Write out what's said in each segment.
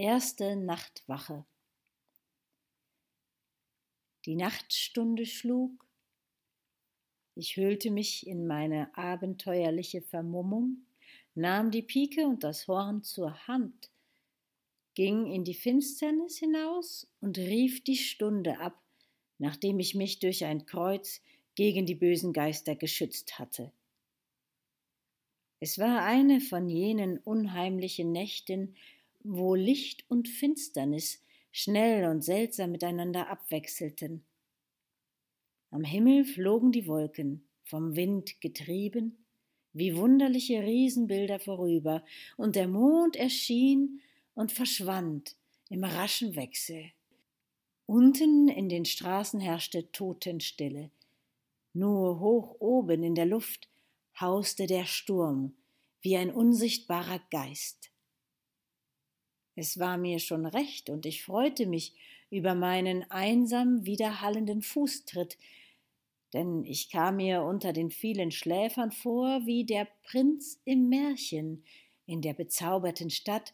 Erste Nachtwache. Die Nachtstunde schlug, ich hüllte mich in meine abenteuerliche Vermummung, nahm die Pike und das Horn zur Hand, ging in die Finsternis hinaus und rief die Stunde ab, nachdem ich mich durch ein Kreuz gegen die bösen Geister geschützt hatte. Es war eine von jenen unheimlichen Nächten, wo Licht und Finsternis schnell und seltsam miteinander abwechselten. Am Himmel flogen die Wolken, vom Wind getrieben, wie wunderliche Riesenbilder vorüber, und der Mond erschien und verschwand im raschen Wechsel. Unten in den Straßen herrschte Totenstille. Nur hoch oben in der Luft hauste der Sturm wie ein unsichtbarer Geist. Es war mir schon recht, und ich freute mich über meinen einsam widerhallenden Fußtritt, denn ich kam mir unter den vielen Schläfern vor wie der Prinz im Märchen in der bezauberten Stadt,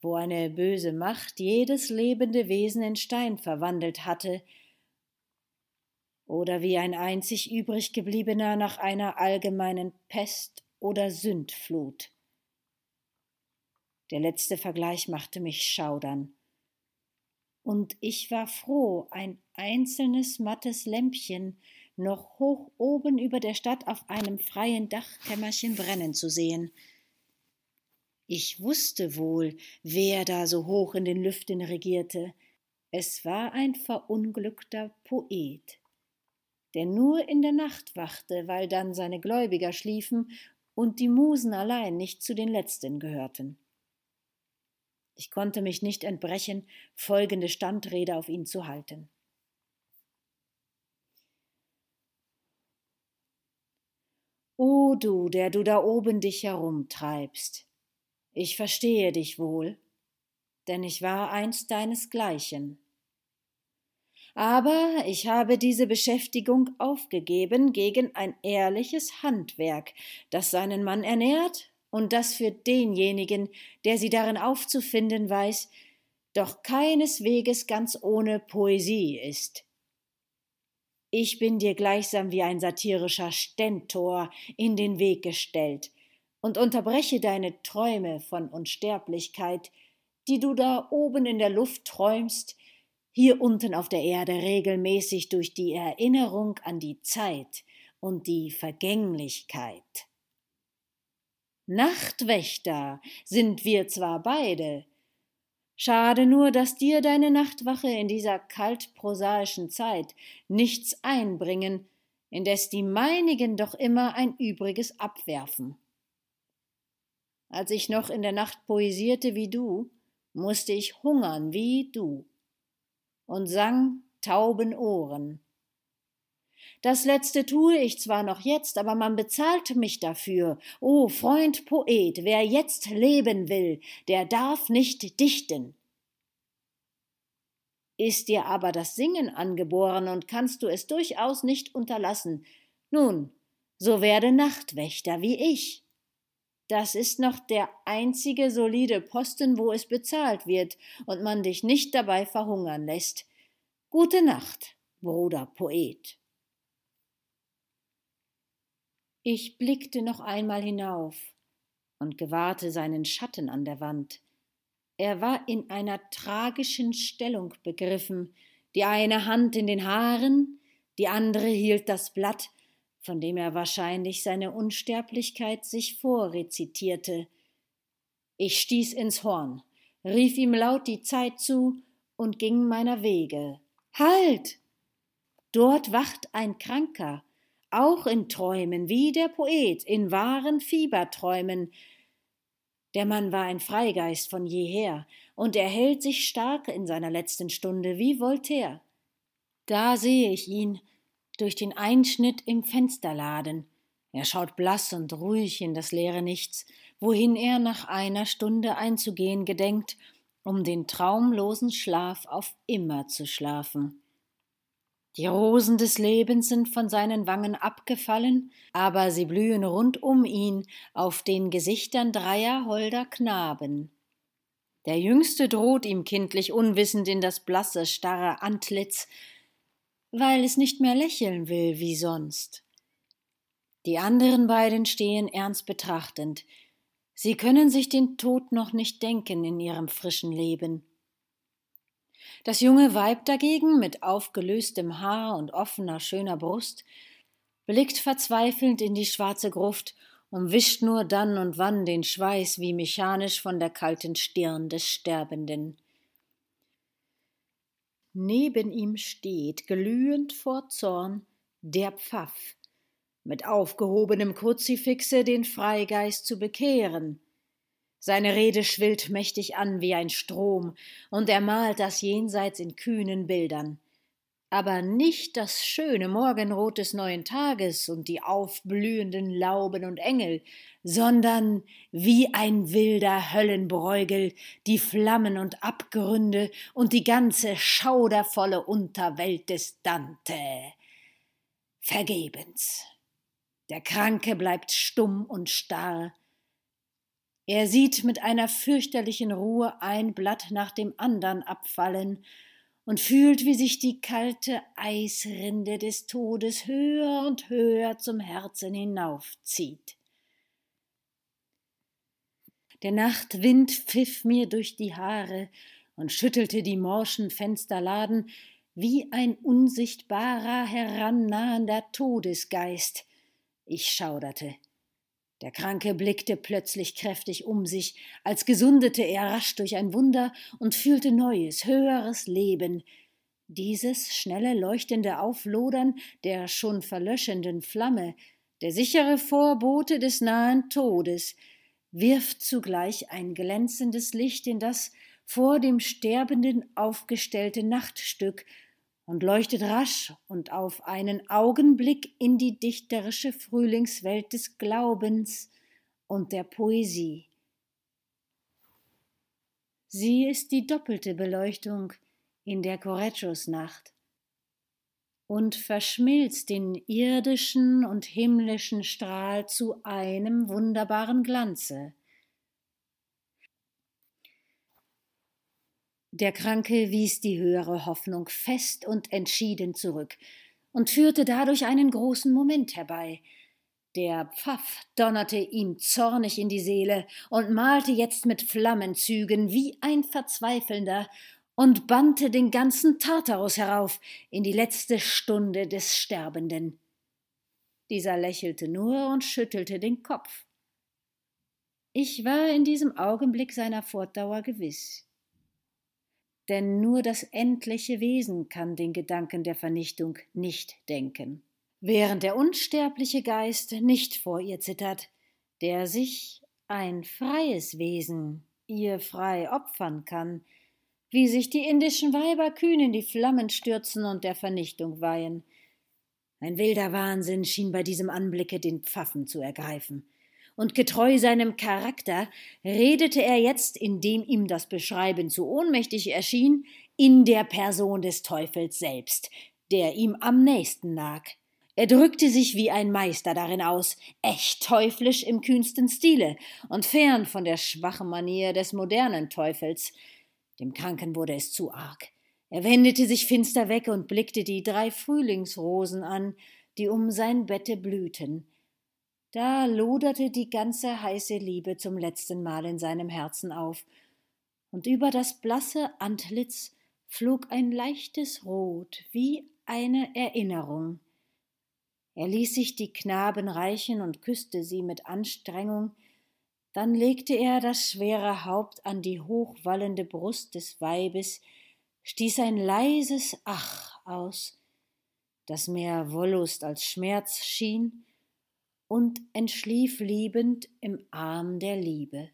wo eine böse Macht jedes lebende Wesen in Stein verwandelt hatte, oder wie ein einzig übrig gebliebener nach einer allgemeinen Pest oder Sündflut. Der letzte Vergleich machte mich schaudern. Und ich war froh, ein einzelnes mattes Lämpchen noch hoch oben über der Stadt auf einem freien Dachkämmerchen brennen zu sehen. Ich wusste wohl, wer da so hoch in den Lüften regierte. Es war ein verunglückter Poet, der nur in der Nacht wachte, weil dann seine Gläubiger schliefen und die Musen allein nicht zu den letzten gehörten. Ich konnte mich nicht entbrechen, folgende Standrede auf ihn zu halten. O du, der du da oben dich herumtreibst, ich verstehe dich wohl, denn ich war einst deinesgleichen. Aber ich habe diese Beschäftigung aufgegeben gegen ein ehrliches Handwerk, das seinen Mann ernährt und das für denjenigen, der sie darin aufzufinden weiß, doch keinesweges ganz ohne Poesie ist. Ich bin dir gleichsam wie ein satirischer Stentor in den Weg gestellt und unterbreche deine Träume von Unsterblichkeit, die du da oben in der Luft träumst, hier unten auf der Erde regelmäßig durch die Erinnerung an die Zeit und die Vergänglichkeit. Nachtwächter sind wir zwar beide. Schade nur, dass dir deine Nachtwache in dieser kalt prosaischen Zeit nichts einbringen, indes die meinigen doch immer ein übriges abwerfen. Als ich noch in der Nacht poesierte wie du, musste ich hungern wie du und sang tauben Ohren. Das letzte tue ich zwar noch jetzt, aber man bezahlt mich dafür. O Freund Poet, wer jetzt leben will, der darf nicht dichten. Ist dir aber das Singen angeboren und kannst du es durchaus nicht unterlassen, nun, so werde Nachtwächter wie ich. Das ist noch der einzige solide Posten, wo es bezahlt wird und man dich nicht dabei verhungern lässt. Gute Nacht, Bruder Poet. Ich blickte noch einmal hinauf und gewahrte seinen Schatten an der Wand. Er war in einer tragischen Stellung begriffen, die eine Hand in den Haaren, die andere hielt das Blatt, von dem er wahrscheinlich seine Unsterblichkeit sich vorrezitierte. Ich stieß ins Horn, rief ihm laut die Zeit zu und ging meiner Wege. Halt! Dort wacht ein Kranker, auch in Träumen, wie der Poet, in wahren Fieberträumen. Der Mann war ein Freigeist von jeher, und er hält sich stark in seiner letzten Stunde wie Voltaire. Da sehe ich ihn durch den Einschnitt im Fensterladen. Er schaut blass und ruhig in das leere Nichts, wohin er nach einer Stunde einzugehen gedenkt, um den traumlosen Schlaf auf immer zu schlafen. Die Rosen des Lebens sind von seinen Wangen abgefallen, aber sie blühen rund um ihn auf den Gesichtern dreier holder Knaben. Der Jüngste droht ihm kindlich unwissend in das blasse, starre Antlitz, weil es nicht mehr lächeln will wie sonst. Die anderen beiden stehen ernst betrachtend. Sie können sich den Tod noch nicht denken in ihrem frischen Leben. Das junge Weib dagegen, mit aufgelöstem Haar und offener, schöner Brust, blickt verzweifelnd in die schwarze Gruft und wischt nur dann und wann den Schweiß wie mechanisch von der kalten Stirn des Sterbenden. Neben ihm steht, glühend vor Zorn, der Pfaff, mit aufgehobenem Kruzifixe den Freigeist zu bekehren. Seine Rede schwillt mächtig an wie ein Strom, und er malt das Jenseits in kühnen Bildern. Aber nicht das schöne Morgenrot des neuen Tages und die aufblühenden Lauben und Engel, sondern wie ein wilder Höllenbräugel die Flammen und Abgründe und die ganze schaudervolle Unterwelt des Dante. Vergebens. Der Kranke bleibt stumm und starr. Er sieht mit einer fürchterlichen Ruhe ein Blatt nach dem andern abfallen und fühlt, wie sich die kalte Eisrinde des Todes höher und höher zum Herzen hinaufzieht. Der Nachtwind pfiff mir durch die Haare und schüttelte die morschen Fensterladen wie ein unsichtbarer, herannahender Todesgeist, ich schauderte. Der Kranke blickte plötzlich kräftig um sich, als gesundete er rasch durch ein Wunder und fühlte neues, höheres Leben. Dieses schnelle, leuchtende Auflodern der schon verlöschenden Flamme, der sichere Vorbote des nahen Todes, wirft zugleich ein glänzendes Licht in das vor dem Sterbenden aufgestellte Nachtstück, und leuchtet rasch und auf einen Augenblick in die dichterische Frühlingswelt des Glaubens und der Poesie. Sie ist die doppelte Beleuchtung in der Correggios-Nacht und verschmilzt den irdischen und himmlischen Strahl zu einem wunderbaren Glanze. Der Kranke wies die höhere Hoffnung fest und entschieden zurück und führte dadurch einen großen Moment herbei. Der Pfaff donnerte ihm zornig in die Seele und malte jetzt mit Flammenzügen wie ein Verzweifelnder und bannte den ganzen Tartarus herauf in die letzte Stunde des Sterbenden. Dieser lächelte nur und schüttelte den Kopf. Ich war in diesem Augenblick seiner Fortdauer gewiss denn nur das endliche Wesen kann den Gedanken der Vernichtung nicht denken. Während der unsterbliche Geist nicht vor ihr zittert, der sich ein freies Wesen ihr frei opfern kann, wie sich die indischen Weiber kühn in die Flammen stürzen und der Vernichtung weihen. Ein wilder Wahnsinn schien bei diesem Anblicke den Pfaffen zu ergreifen und getreu seinem Charakter redete er jetzt, indem ihm das Beschreiben zu ohnmächtig erschien, in der Person des Teufels selbst, der ihm am nächsten lag. Er drückte sich wie ein Meister darin aus, echt teuflisch im kühnsten Stile und fern von der schwachen Manier des modernen Teufels. Dem Kranken wurde es zu arg. Er wendete sich finster weg und blickte die drei Frühlingsrosen an, die um sein Bette blühten. Da loderte die ganze heiße Liebe zum letzten Mal in seinem Herzen auf, und über das blasse Antlitz flog ein leichtes Rot wie eine Erinnerung. Er ließ sich die Knaben reichen und küsste sie mit Anstrengung, dann legte er das schwere Haupt an die hochwallende Brust des Weibes, stieß ein leises Ach aus, das mehr Wollust als Schmerz schien, und entschlief liebend im Arm der Liebe.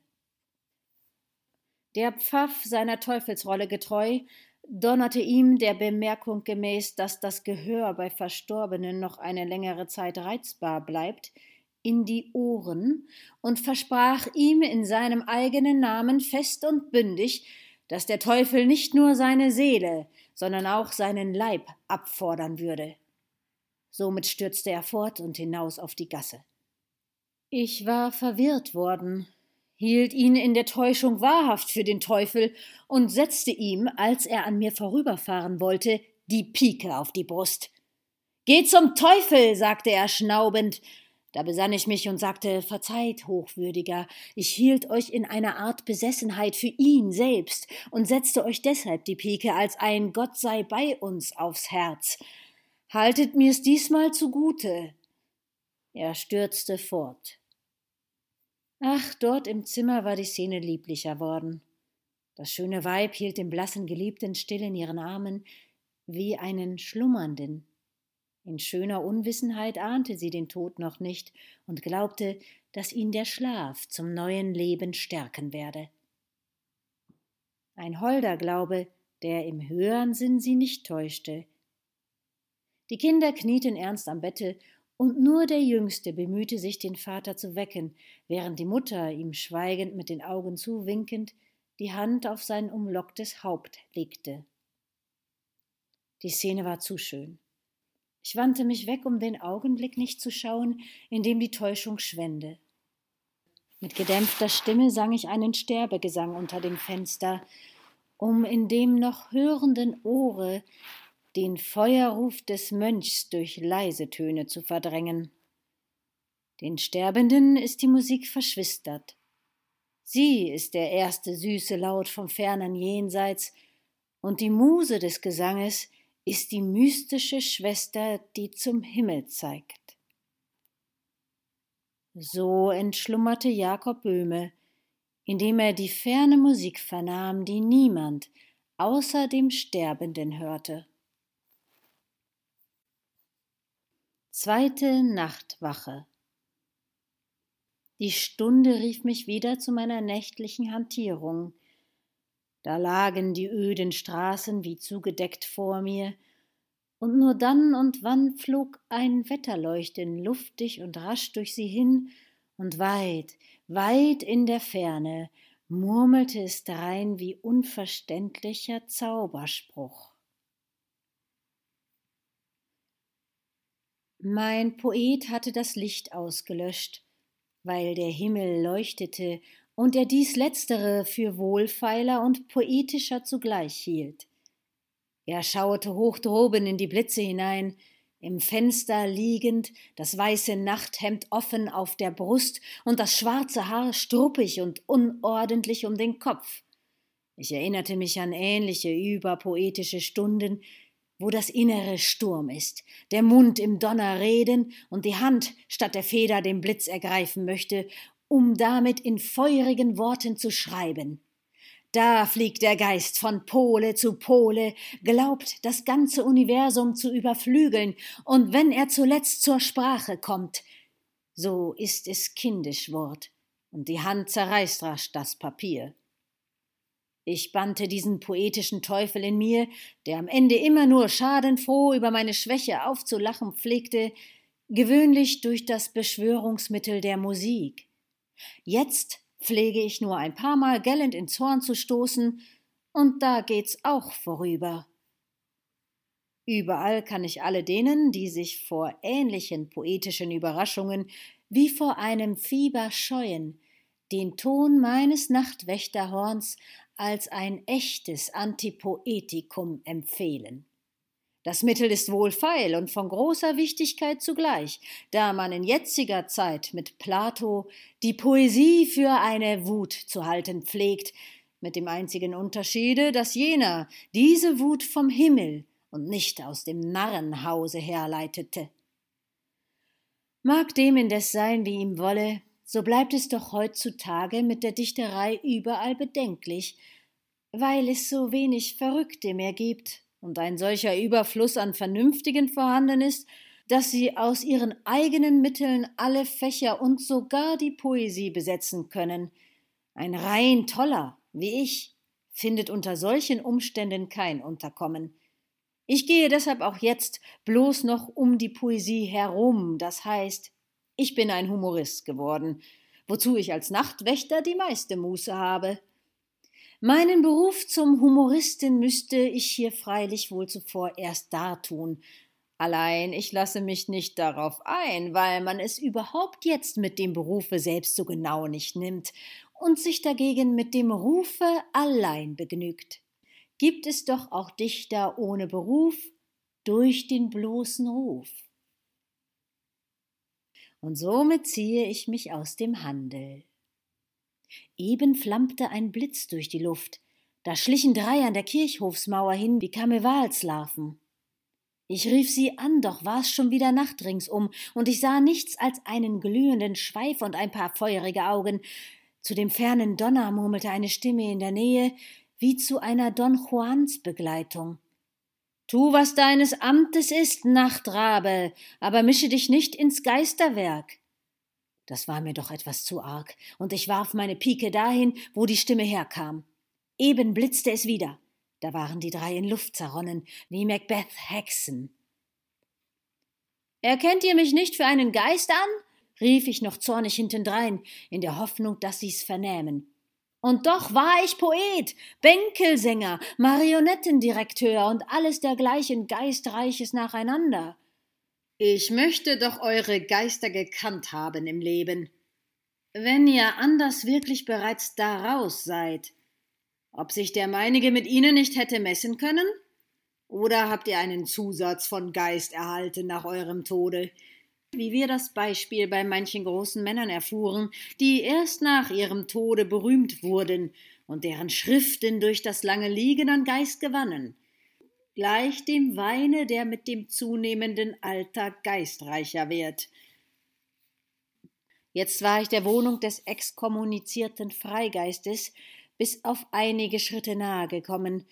Der Pfaff seiner Teufelsrolle getreu, donnerte ihm der Bemerkung gemäß, dass das Gehör bei Verstorbenen noch eine längere Zeit reizbar bleibt, in die Ohren und versprach ihm in seinem eigenen Namen fest und bündig, dass der Teufel nicht nur seine Seele, sondern auch seinen Leib abfordern würde. Somit stürzte er fort und hinaus auf die Gasse. Ich war verwirrt worden. hielt ihn in der Täuschung wahrhaft für den Teufel und setzte ihm, als er an mir vorüberfahren wollte, die Pike auf die Brust. Geh zum Teufel, sagte er schnaubend. Da besann ich mich und sagte, verzeiht, Hochwürdiger, ich hielt euch in einer Art Besessenheit für ihn selbst und setzte euch deshalb die Pike als ein Gott sei bei uns aufs Herz. Haltet mir's diesmal zugute. Er stürzte fort. Ach, dort im Zimmer war die Szene lieblicher worden. Das schöne Weib hielt den blassen Geliebten still in ihren Armen, wie einen Schlummernden. In schöner Unwissenheit ahnte sie den Tod noch nicht und glaubte, dass ihn der Schlaf zum neuen Leben stärken werde. Ein holder Glaube, der im höheren Sinn sie nicht täuschte. Die Kinder knieten ernst am Bette und nur der Jüngste bemühte sich, den Vater zu wecken, während die Mutter ihm schweigend mit den Augen zuwinkend die Hand auf sein umlocktes Haupt legte. Die Szene war zu schön. Ich wandte mich weg, um den Augenblick nicht zu schauen, in dem die Täuschung schwände. Mit gedämpfter Stimme sang ich einen Sterbegesang unter dem Fenster, um in dem noch hörenden Ohre den Feuerruf des Mönchs durch leise Töne zu verdrängen. Den Sterbenden ist die Musik verschwistert. Sie ist der erste süße Laut vom fernen Jenseits, und die Muse des Gesanges ist die mystische Schwester, die zum Himmel zeigt. So entschlummerte Jakob Böhme, indem er die ferne Musik vernahm, die niemand außer dem Sterbenden hörte. Zweite Nachtwache. Die Stunde rief mich wieder zu meiner nächtlichen Hantierung. Da lagen die öden Straßen wie zugedeckt vor mir, und nur dann und wann flog ein Wetterleuchten luftig und rasch durch sie hin, und weit, weit in der Ferne murmelte es drein wie unverständlicher Zauberspruch. Mein Poet hatte das Licht ausgelöscht, weil der Himmel leuchtete und er dies letztere für wohlfeiler und poetischer zugleich hielt. Er schauete hoch droben in die Blitze hinein, im Fenster liegend, das weiße Nachthemd offen auf der Brust und das schwarze Haar struppig und unordentlich um den Kopf. Ich erinnerte mich an ähnliche überpoetische Stunden, wo das Innere Sturm ist, der Mund im Donner reden und die Hand statt der Feder den Blitz ergreifen möchte, um damit in feurigen Worten zu schreiben. Da fliegt der Geist von Pole zu Pole, glaubt, das ganze Universum zu überflügeln, und wenn er zuletzt zur Sprache kommt, so ist es kindisch Wort, und die Hand zerreißt rasch das Papier. Ich bannte diesen poetischen Teufel in mir, der am Ende immer nur schadenfroh über meine Schwäche aufzulachen pflegte, gewöhnlich durch das Beschwörungsmittel der Musik. Jetzt pflege ich nur ein paar Mal gellend ins Horn zu stoßen, und da geht's auch vorüber. Überall kann ich alle denen, die sich vor ähnlichen poetischen Überraschungen wie vor einem Fieber scheuen, den Ton meines Nachtwächterhorns als ein echtes Antipoetikum empfehlen. Das Mittel ist wohlfeil und von großer Wichtigkeit zugleich, da man in jetziger Zeit mit Plato die Poesie für eine Wut zu halten pflegt, mit dem einzigen Unterschiede, dass jener diese Wut vom Himmel und nicht aus dem Narrenhause herleitete. Mag dem indes sein, wie ihm wolle, so bleibt es doch heutzutage mit der Dichterei überall bedenklich, weil es so wenig Verrückte mehr gibt und ein solcher Überfluss an Vernünftigen vorhanden ist, dass sie aus ihren eigenen Mitteln alle Fächer und sogar die Poesie besetzen können. Ein rein toller, wie ich, findet unter solchen Umständen kein Unterkommen. Ich gehe deshalb auch jetzt bloß noch um die Poesie herum, das heißt, ich bin ein Humorist geworden, wozu ich als Nachtwächter die meiste Muße habe. Meinen Beruf zum Humoristen müsste ich hier freilich wohl zuvor erst dartun. Allein ich lasse mich nicht darauf ein, weil man es überhaupt jetzt mit dem Berufe selbst so genau nicht nimmt und sich dagegen mit dem Rufe allein begnügt. Gibt es doch auch Dichter ohne Beruf durch den bloßen Ruf. Und somit ziehe ich mich aus dem Handel. Eben flammte ein Blitz durch die Luft, da schlichen drei an der Kirchhofsmauer hin wie Karnevalslarven. Ich rief sie an, doch war's schon wieder Nacht ringsum, und ich sah nichts als einen glühenden Schweif und ein paar feurige Augen. Zu dem fernen Donner murmelte eine Stimme in der Nähe, wie zu einer Don Juans Begleitung. Tu, was deines Amtes ist, Nachtrabe, aber mische dich nicht ins Geisterwerk. Das war mir doch etwas zu arg, und ich warf meine Pike dahin, wo die Stimme herkam. Eben blitzte es wieder. Da waren die drei in Luft zerronnen, wie Macbeth Hexen. Erkennt ihr mich nicht für einen Geist an? rief ich noch zornig hintendrein, in der Hoffnung, dass sie's vernähmen. Und doch war ich Poet, Bänkelsänger, Marionettendirekteur und alles dergleichen Geistreiches nacheinander. Ich möchte doch eure Geister gekannt haben im Leben. Wenn ihr anders wirklich bereits daraus seid, ob sich der meinige mit ihnen nicht hätte messen können? Oder habt ihr einen Zusatz von Geist erhalten nach eurem Tode, wie wir das Beispiel bei manchen großen Männern erfuhren, die erst nach ihrem Tode berühmt wurden und deren Schriften durch das lange Liegen an Geist gewannen, gleich dem Weine, der mit dem zunehmenden Alter geistreicher wird. Jetzt war ich der Wohnung des exkommunizierten Freigeistes bis auf einige Schritte nahe gekommen.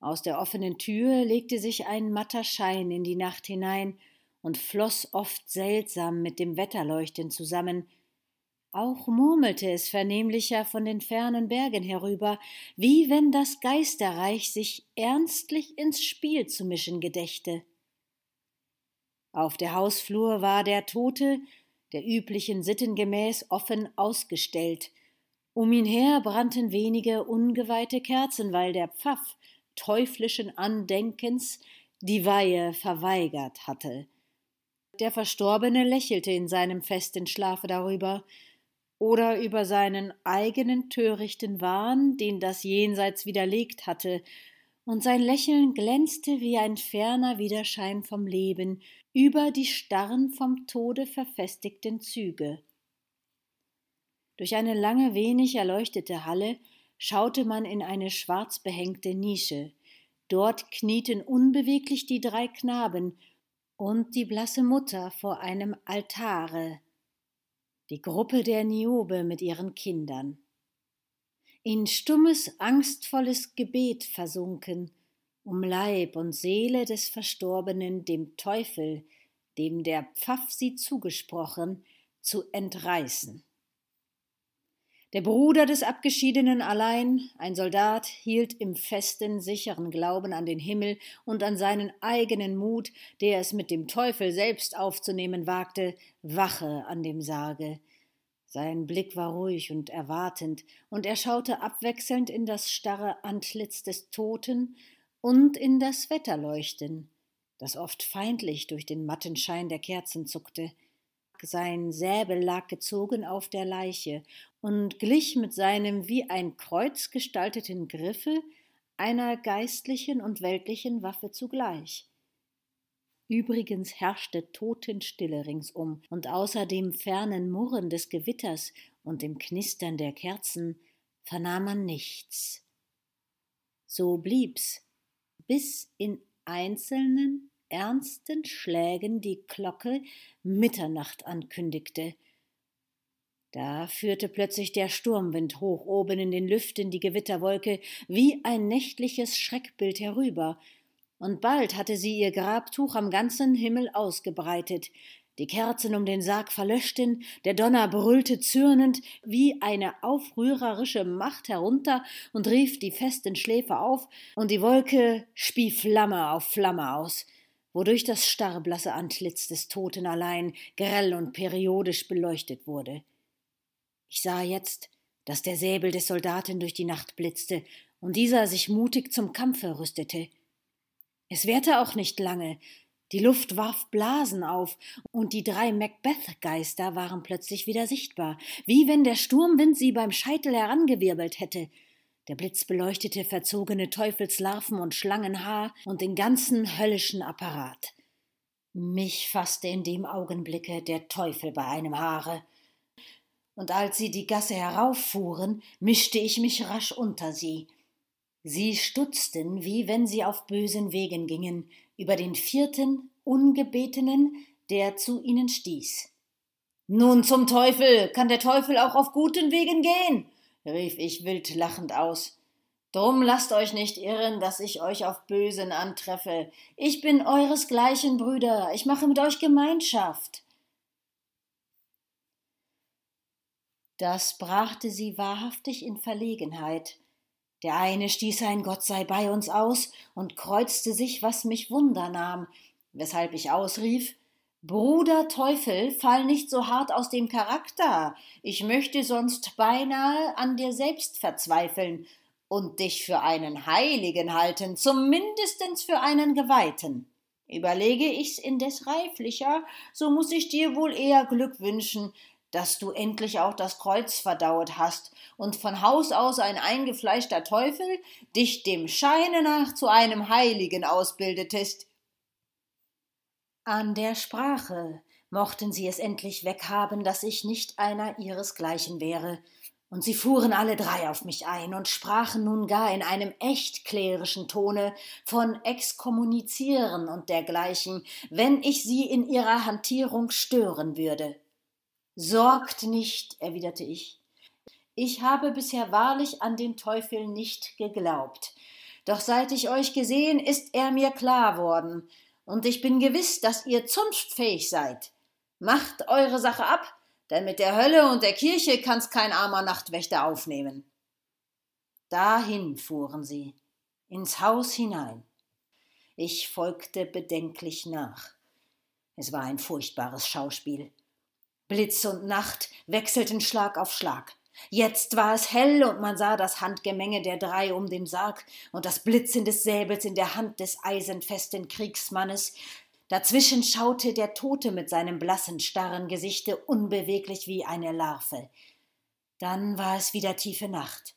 Aus der offenen Tür legte sich ein matter Schein in die Nacht hinein, und floss oft seltsam mit dem Wetterleuchten zusammen. Auch murmelte es vernehmlicher von den fernen Bergen herüber, wie wenn das Geisterreich sich ernstlich ins Spiel zu mischen gedächte. Auf der Hausflur war der Tote, der üblichen Sitten gemäß, offen ausgestellt. Um ihn her brannten wenige ungeweihte Kerzen, weil der Pfaff teuflischen Andenkens die Weihe verweigert hatte. Der Verstorbene lächelte in seinem festen Schlafe darüber, oder über seinen eigenen törichten Wahn, den das Jenseits widerlegt hatte, und sein Lächeln glänzte wie ein ferner Widerschein vom Leben über die starren vom Tode verfestigten Züge. Durch eine lange, wenig erleuchtete Halle schaute man in eine schwarz behängte Nische. Dort knieten unbeweglich die drei Knaben und die blasse Mutter vor einem Altare, die Gruppe der Niobe mit ihren Kindern. In stummes, angstvolles Gebet versunken, um Leib und Seele des Verstorbenen dem Teufel, dem der Pfaff sie zugesprochen, zu entreißen. Der Bruder des Abgeschiedenen allein, ein Soldat, hielt im festen, sicheren Glauben an den Himmel und an seinen eigenen Mut, der es mit dem Teufel selbst aufzunehmen wagte, Wache an dem Sarge. Sein Blick war ruhig und erwartend, und er schaute abwechselnd in das starre Antlitz des Toten und in das Wetterleuchten, das oft feindlich durch den matten Schein der Kerzen zuckte sein Säbel lag gezogen auf der Leiche und glich mit seinem wie ein Kreuz gestalteten Griffe einer geistlichen und weltlichen Waffe zugleich. Übrigens herrschte Totenstille ringsum, und außer dem fernen Murren des Gewitters und dem Knistern der Kerzen vernahm man nichts. So blieb's, bis in einzelnen ernsten Schlägen die Glocke Mitternacht ankündigte. Da führte plötzlich der Sturmwind hoch oben in den Lüften die Gewitterwolke wie ein nächtliches Schreckbild herüber, und bald hatte sie ihr Grabtuch am ganzen Himmel ausgebreitet, die Kerzen um den Sarg verlöschten, der Donner brüllte zürnend wie eine aufrührerische Macht herunter und rief die festen Schläfer auf, und die Wolke spie Flamme auf Flamme aus wodurch das starrblasse Antlitz des Toten allein grell und periodisch beleuchtet wurde. Ich sah jetzt, dass der Säbel des Soldaten durch die Nacht blitzte und dieser sich mutig zum Kampfe rüstete. Es währte auch nicht lange, Die Luft warf Blasen auf, und die drei Macbeth-Geister waren plötzlich wieder sichtbar, wie wenn der Sturmwind sie beim Scheitel herangewirbelt hätte. Der Blitz beleuchtete verzogene Teufelslarven und Schlangenhaar und den ganzen höllischen Apparat. Mich fasste in dem Augenblicke der Teufel bei einem Haare. Und als sie die Gasse herauffuhren, mischte ich mich rasch unter sie. Sie stutzten, wie wenn sie auf bösen Wegen gingen, über den vierten, ungebetenen, der zu ihnen stieß. Nun zum Teufel, kann der Teufel auch auf guten Wegen gehen? rief ich wild lachend aus. Drum lasst euch nicht irren, dass ich euch auf Bösen antreffe. Ich bin euresgleichen Brüder, ich mache mit euch Gemeinschaft. Das brachte sie wahrhaftig in Verlegenheit. Der eine stieß ein Gott sei bei uns aus und kreuzte sich, was mich Wunder nahm, weshalb ich ausrief Bruder Teufel, fall nicht so hart aus dem Charakter, ich möchte sonst beinahe an dir selbst verzweifeln und dich für einen Heiligen halten, zumindestens für einen Geweihten. Überlege ich's indes reiflicher, so muss ich dir wohl eher Glück wünschen, dass du endlich auch das Kreuz verdauert hast und von Haus aus ein eingefleischter Teufel dich dem Scheine nach zu einem Heiligen ausbildetest. An der Sprache mochten sie es endlich weghaben, dass ich nicht einer ihresgleichen wäre, und sie fuhren alle drei auf mich ein und sprachen nun gar in einem echt klerischen Tone von Exkommunizieren und dergleichen, wenn ich sie in ihrer Hantierung stören würde. Sorgt nicht, erwiderte ich. Ich habe bisher wahrlich an den Teufel nicht geglaubt. Doch seit ich euch gesehen, ist er mir klar worden, und ich bin gewiss, dass ihr zunftfähig seid. Macht eure Sache ab, denn mit der Hölle und der Kirche kann's kein armer Nachtwächter aufnehmen. Dahin fuhren sie, ins Haus hinein. Ich folgte bedenklich nach. Es war ein furchtbares Schauspiel. Blitz und Nacht wechselten Schlag auf Schlag. Jetzt war es hell und man sah das Handgemenge der drei um den Sarg und das Blitzen des Säbels in der Hand des eisenfesten Kriegsmannes. Dazwischen schaute der Tote mit seinem blassen, starren Gesichte unbeweglich wie eine Larve. Dann war es wieder tiefe Nacht.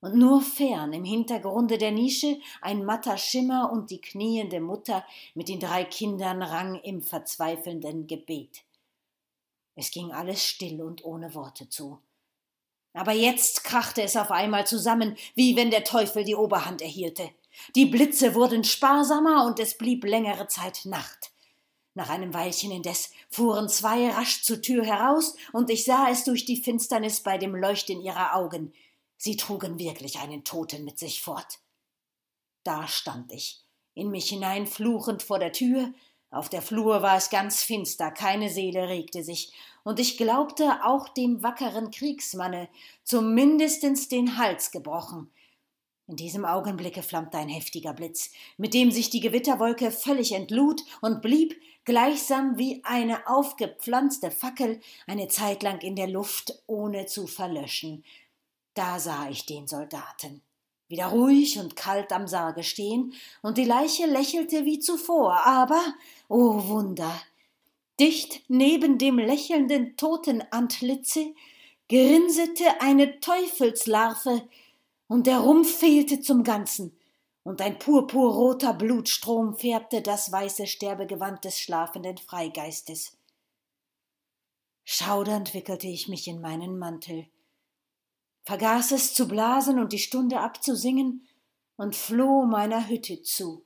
Und nur fern im Hintergrunde der Nische ein matter Schimmer und die kniende Mutter mit den drei Kindern rang im verzweifelnden Gebet. Es ging alles still und ohne Worte zu. Aber jetzt krachte es auf einmal zusammen, wie wenn der Teufel die Oberhand erhielte. Die Blitze wurden sparsamer und es blieb längere Zeit Nacht. Nach einem Weilchen indes fuhren zwei rasch zur Tür heraus, und ich sah es durch die Finsternis bei dem Leuchten ihrer Augen. Sie trugen wirklich einen Toten mit sich fort. Da stand ich, in mich hinein fluchend vor der Tür, auf der Flur war es ganz finster, keine Seele regte sich, und ich glaubte auch dem wackeren Kriegsmanne zumindestens den Hals gebrochen. In diesem Augenblicke flammte ein heftiger Blitz, mit dem sich die Gewitterwolke völlig entlud und blieb, gleichsam wie eine aufgepflanzte Fackel, eine Zeit lang in der Luft, ohne zu verlöschen. Da sah ich den Soldaten wieder ruhig und kalt am Sarge stehen, und die Leiche lächelte wie zuvor, aber, o oh Wunder, dicht neben dem lächelnden Totenantlitze grinsete eine Teufelslarve, und der Rumpf fehlte zum Ganzen, und ein purpurroter Blutstrom färbte das weiße Sterbegewand des schlafenden Freigeistes. Schaudernd wickelte ich mich in meinen Mantel vergaß es zu blasen und die Stunde abzusingen und floh meiner Hütte zu.